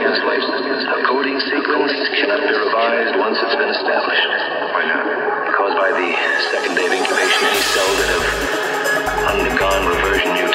A coding sequence cannot be revised once it's been established. Why not? Because by the second day of incubation, any cells that have undergone reversion mutations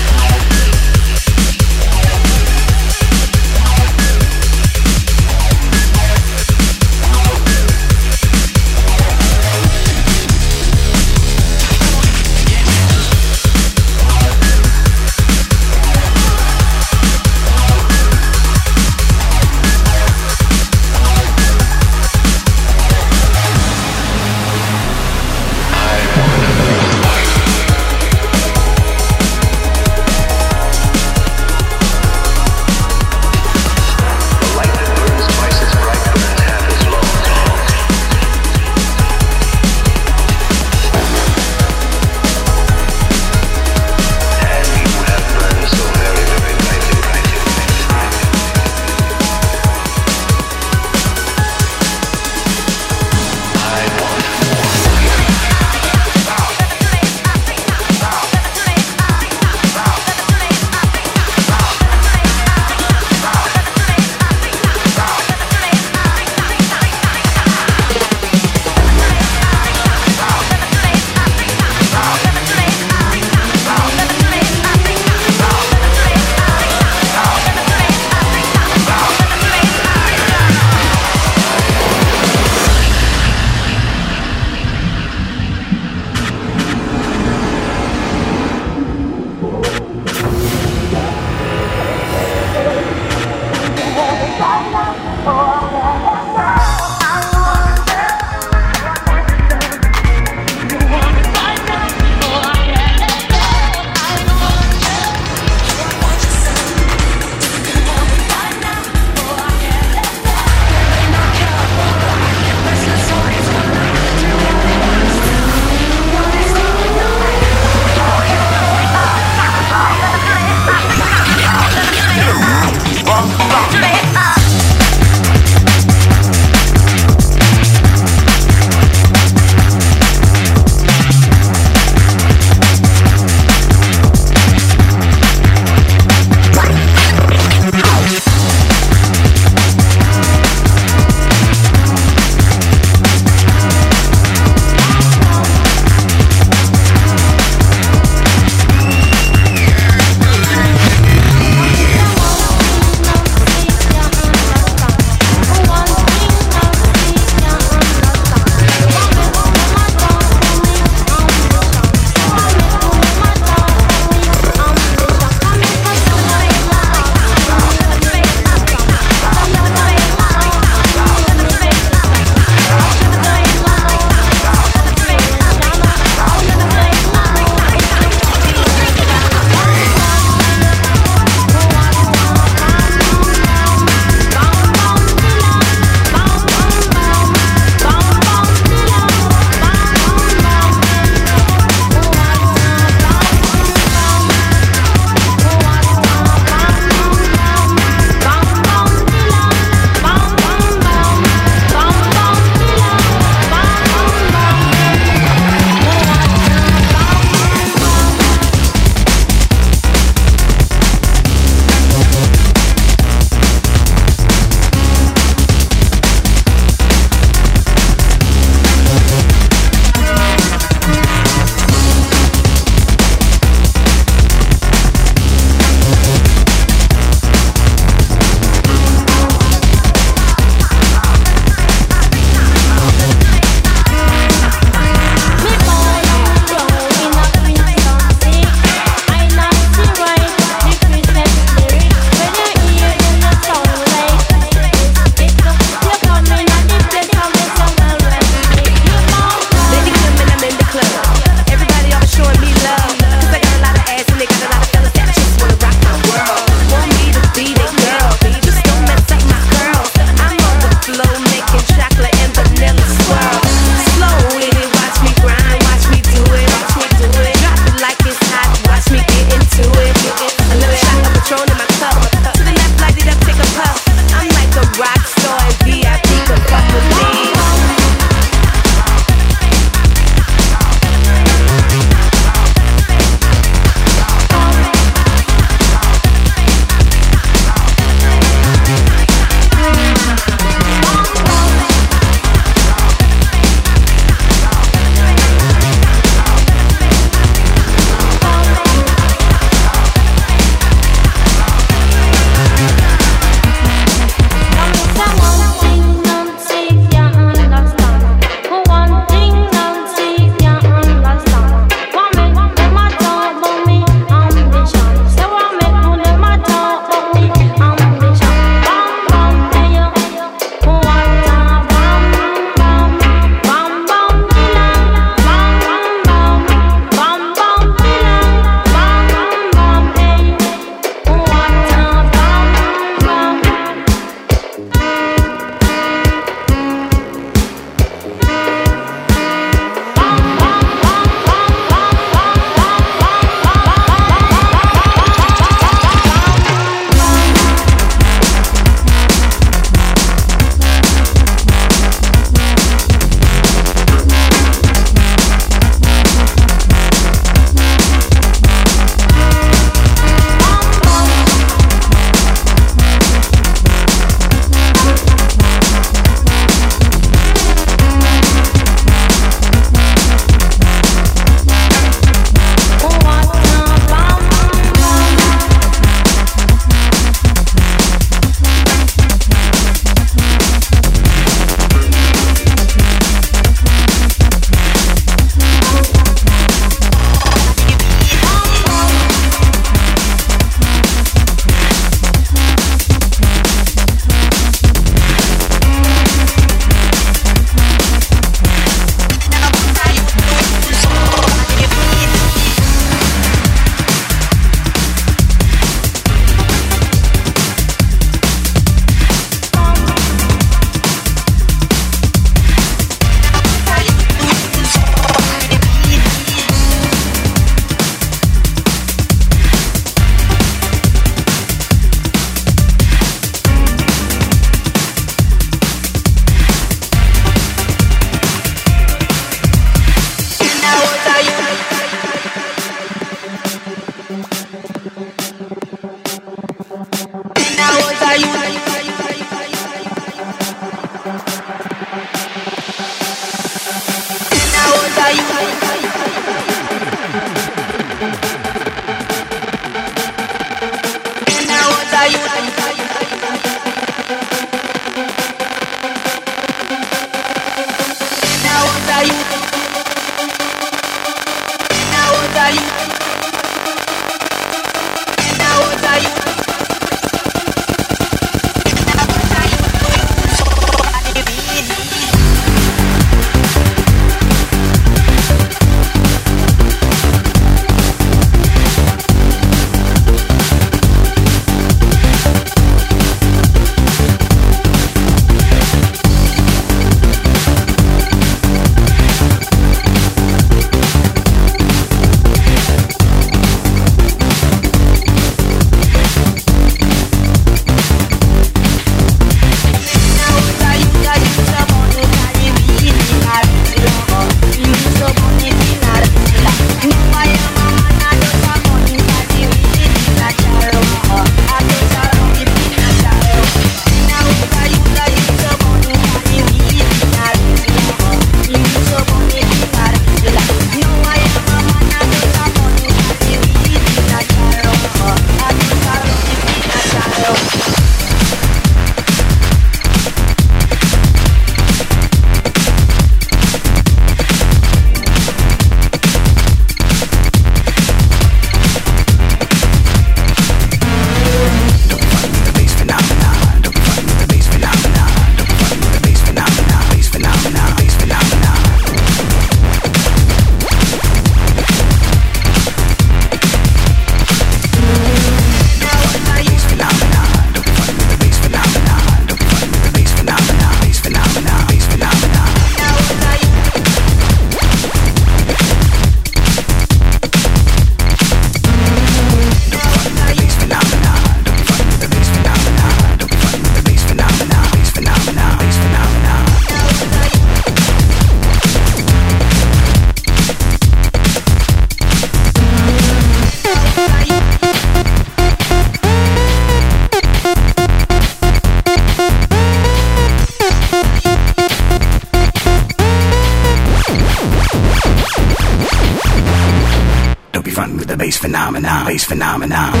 phenomenon,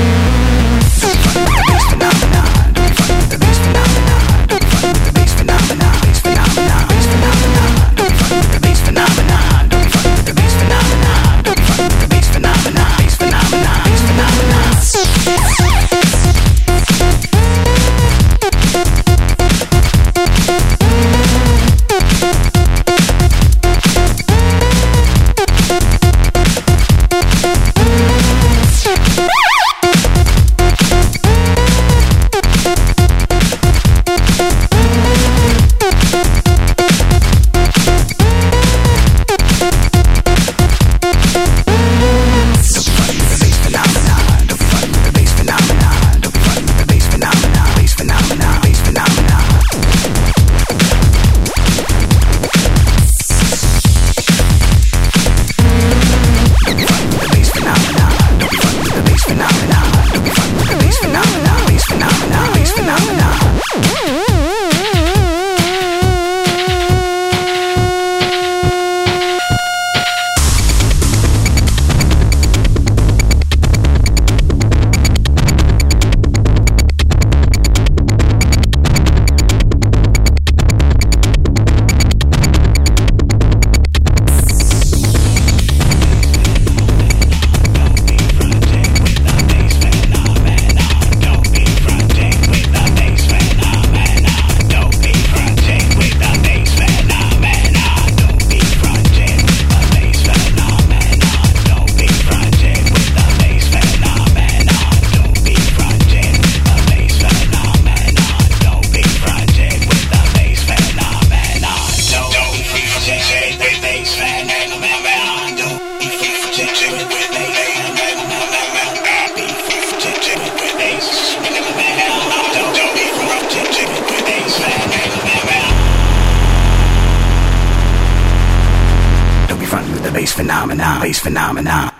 phenomenon,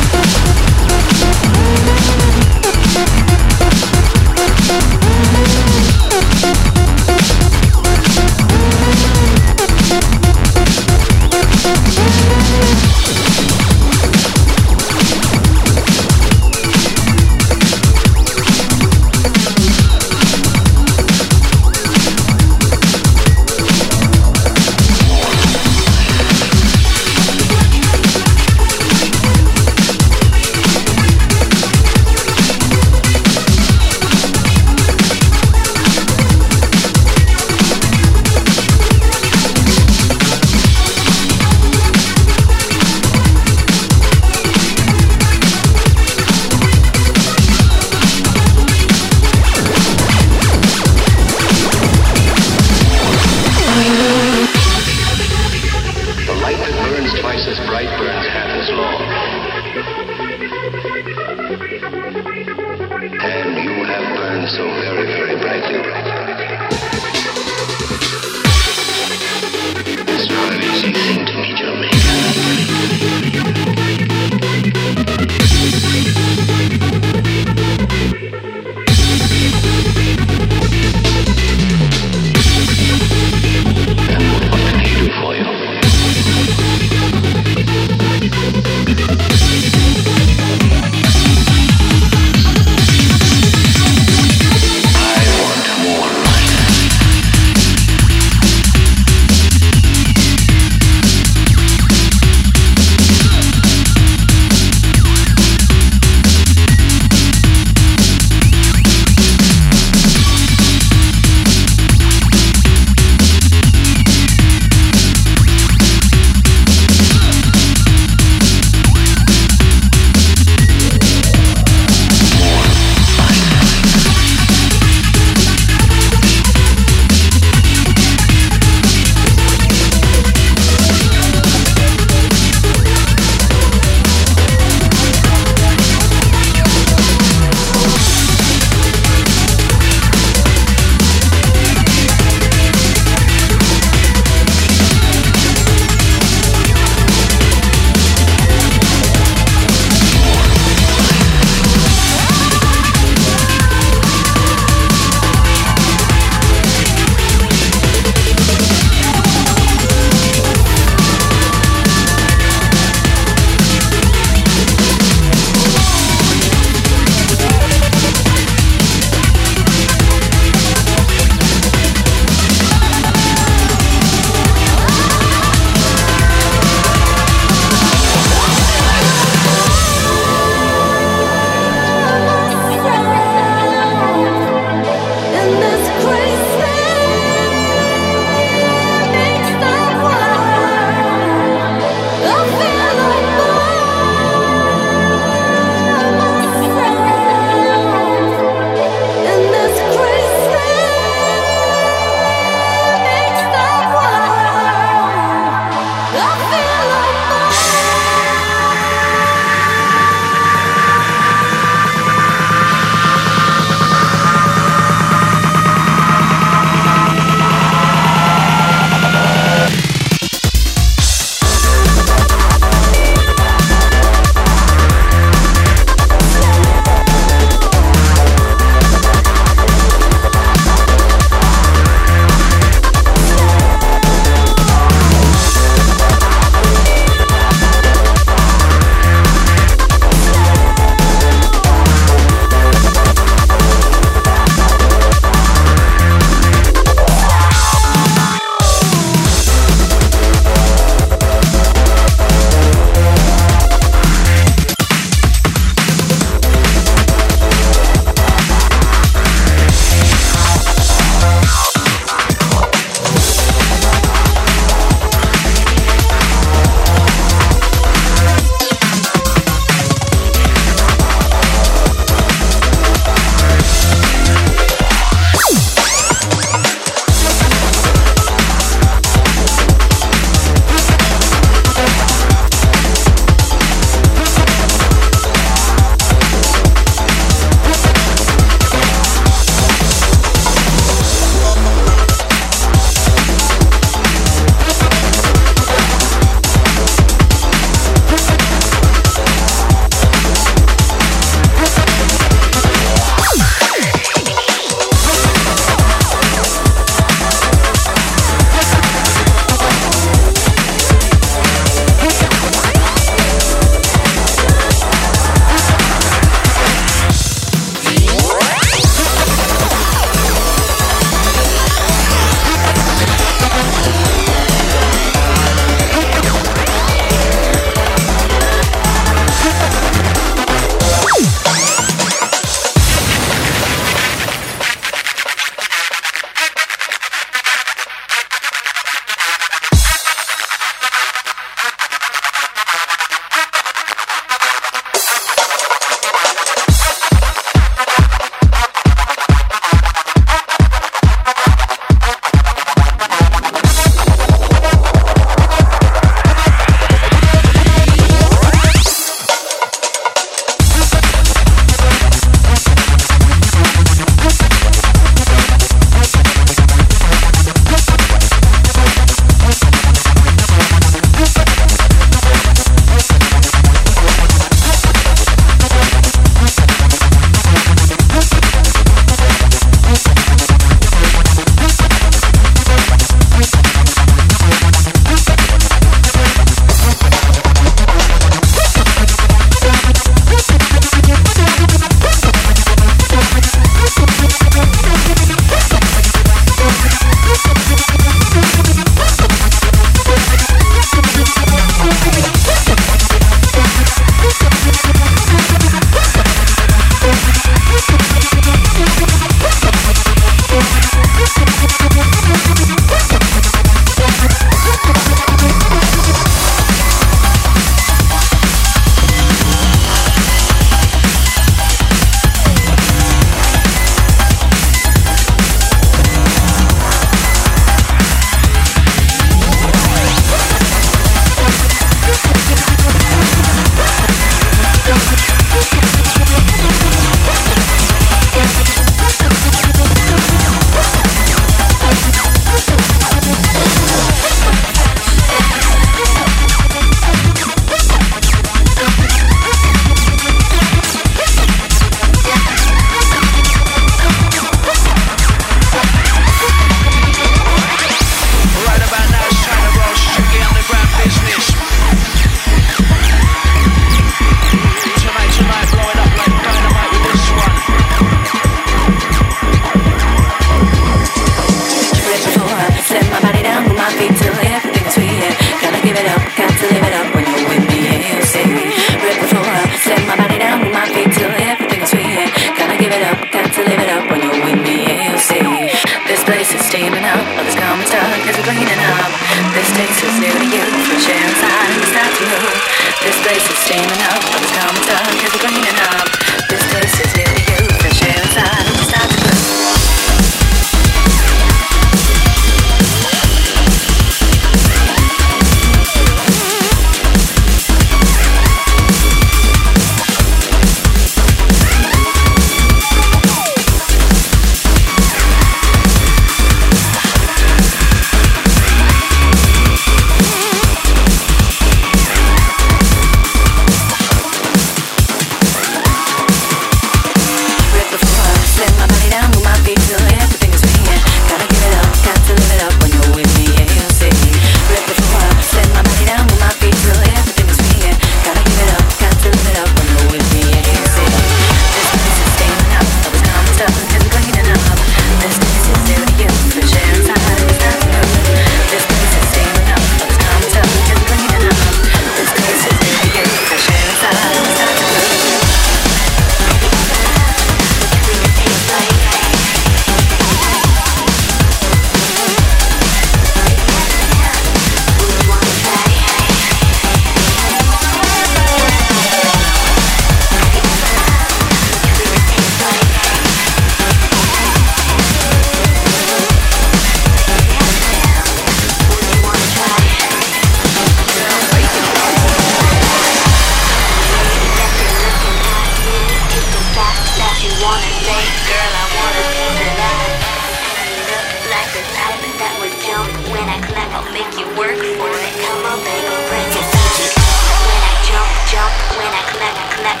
When I clap, I'll make you work for it. Come on, baby. When I jump, jump. When I clap, clap.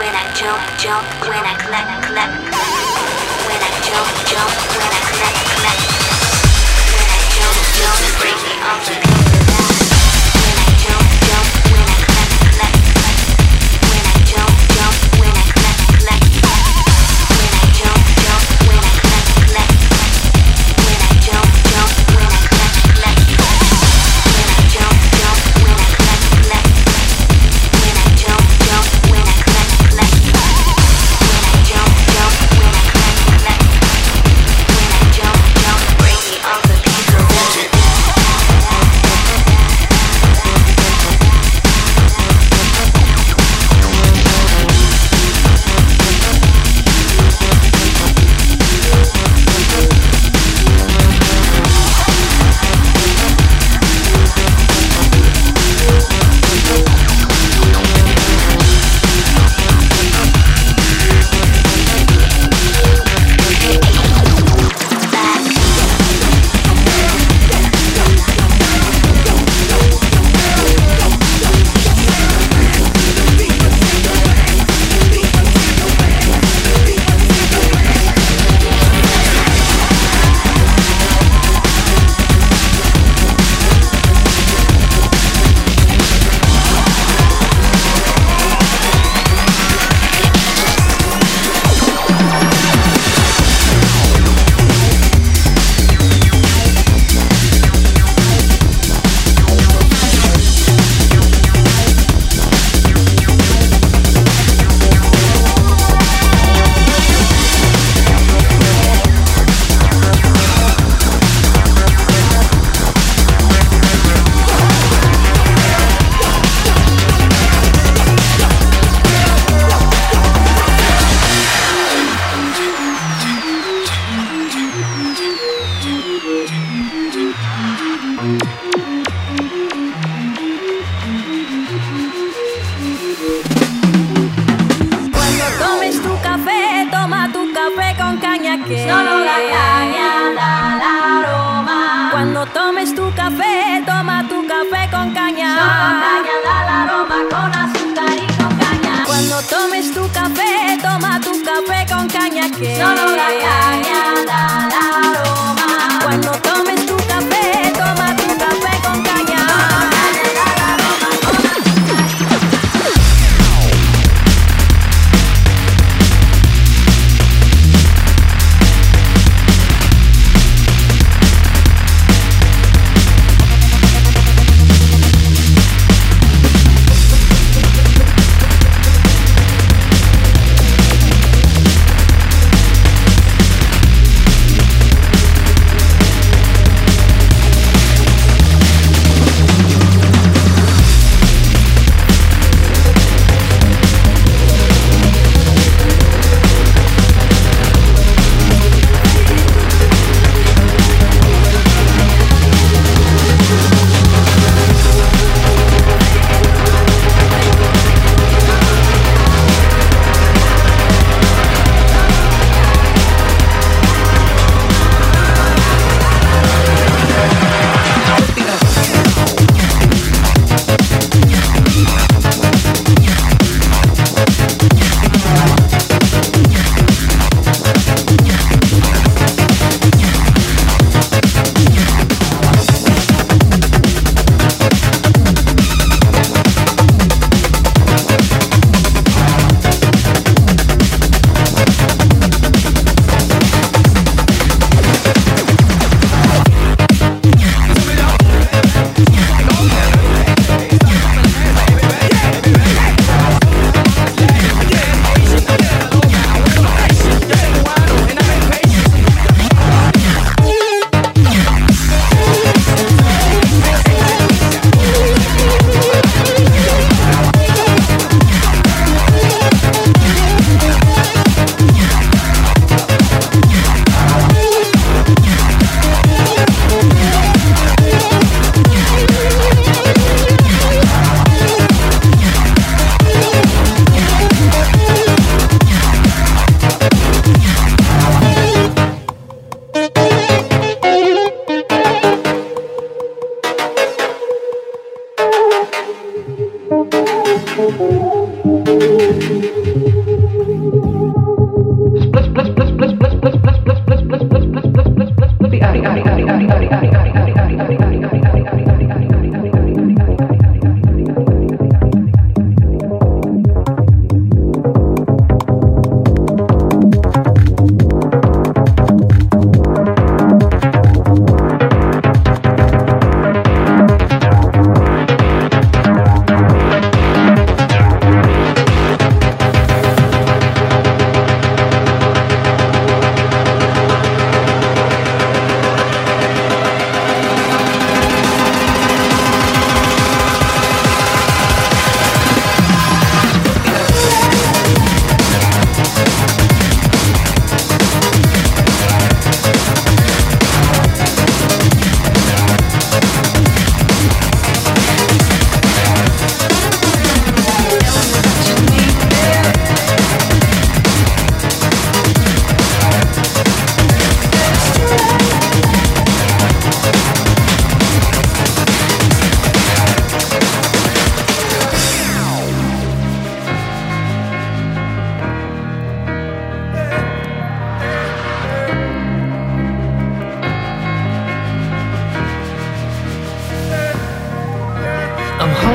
When I jump, jump. When I clap, clap. When I jump, jump. When I clap, clap. When I jump, jump. Bring it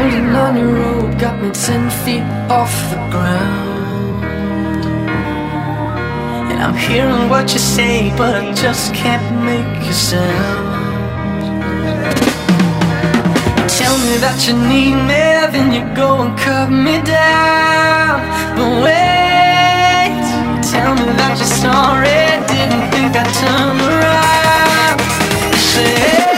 Standing on your rope got me ten feet off the ground. And I'm hearing what you say, but I just can't make a sound. Tell me that you need me, then you go and cut me down. But wait, tell me that you're sorry, didn't think I'd turn around. Say.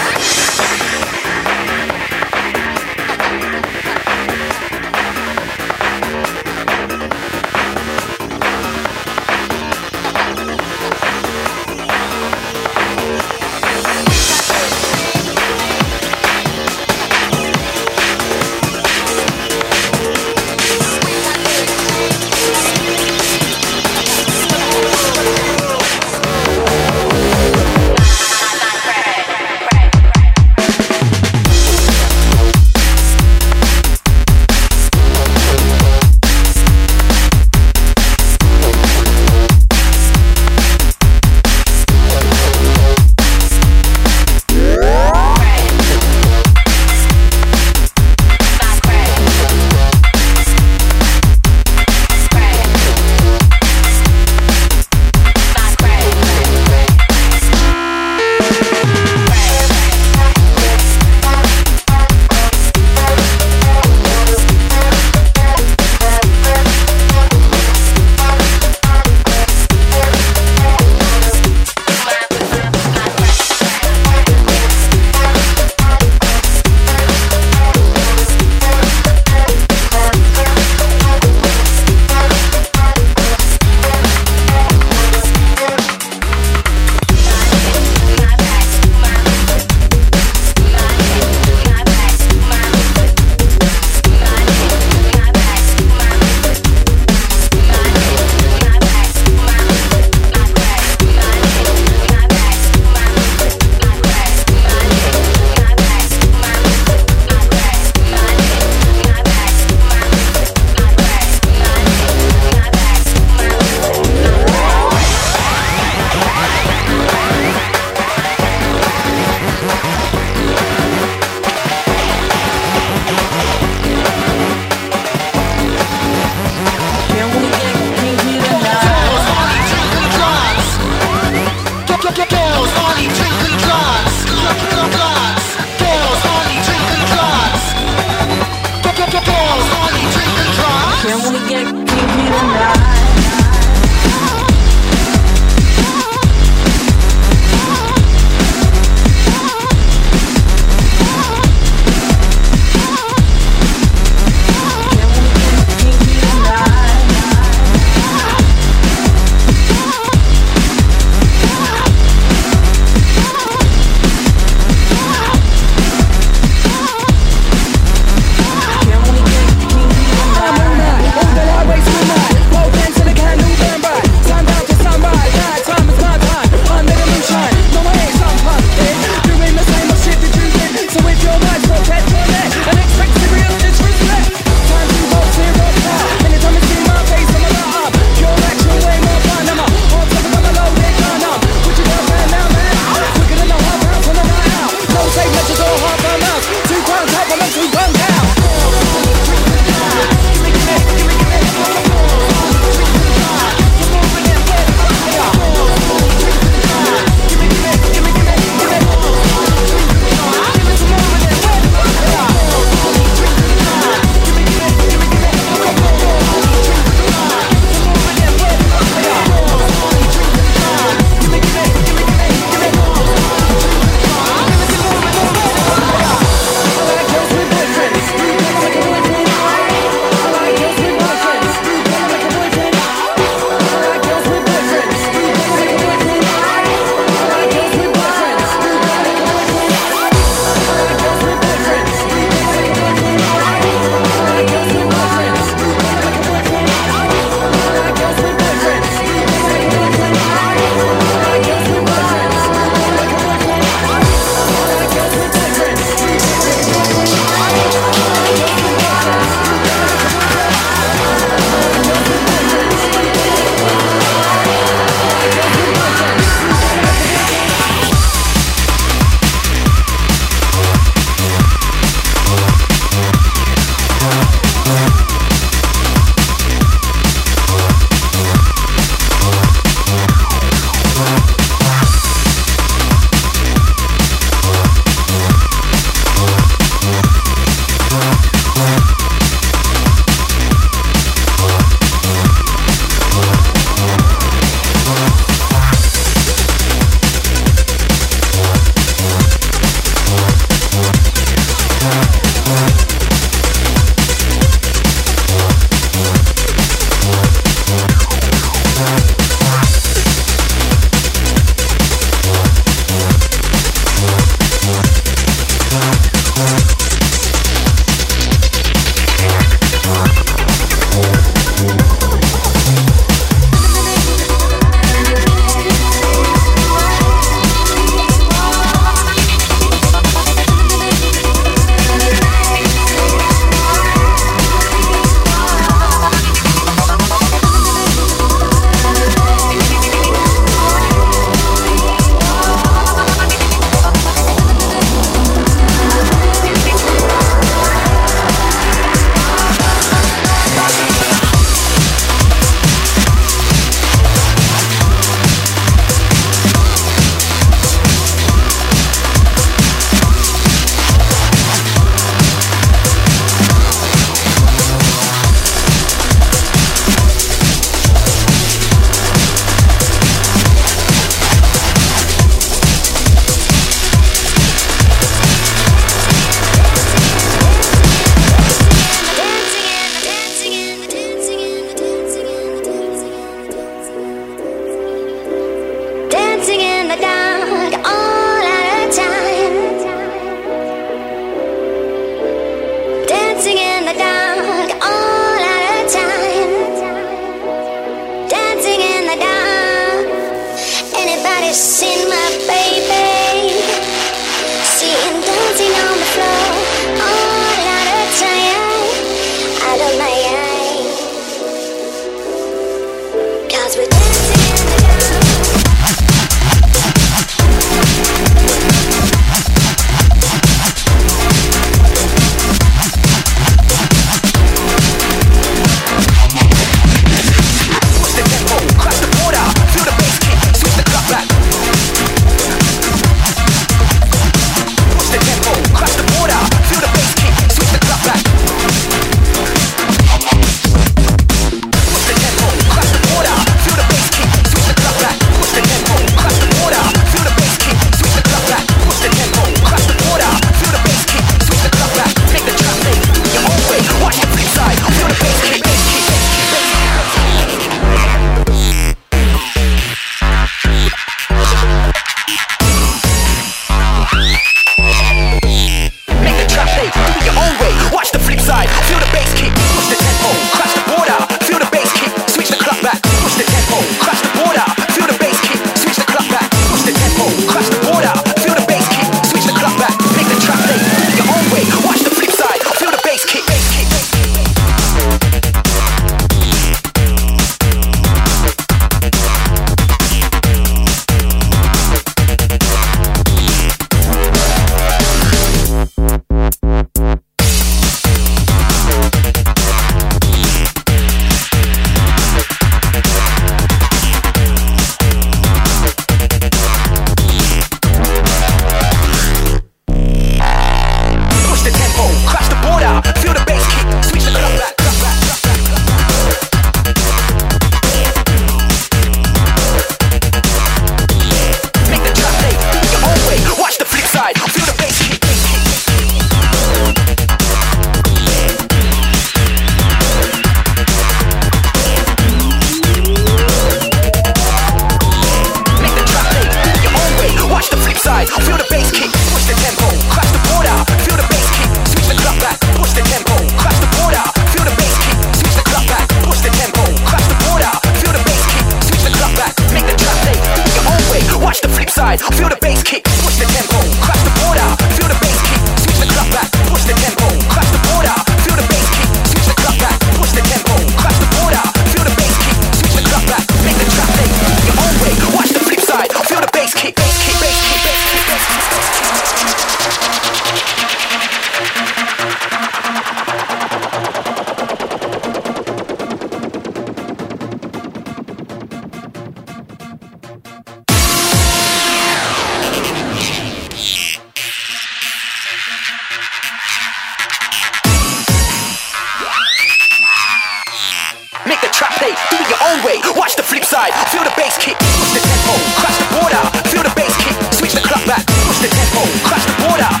side, feel the bass kick, push the tempo, crash the border, feel the bass kick, switch the clock back, push the tempo, crash the border.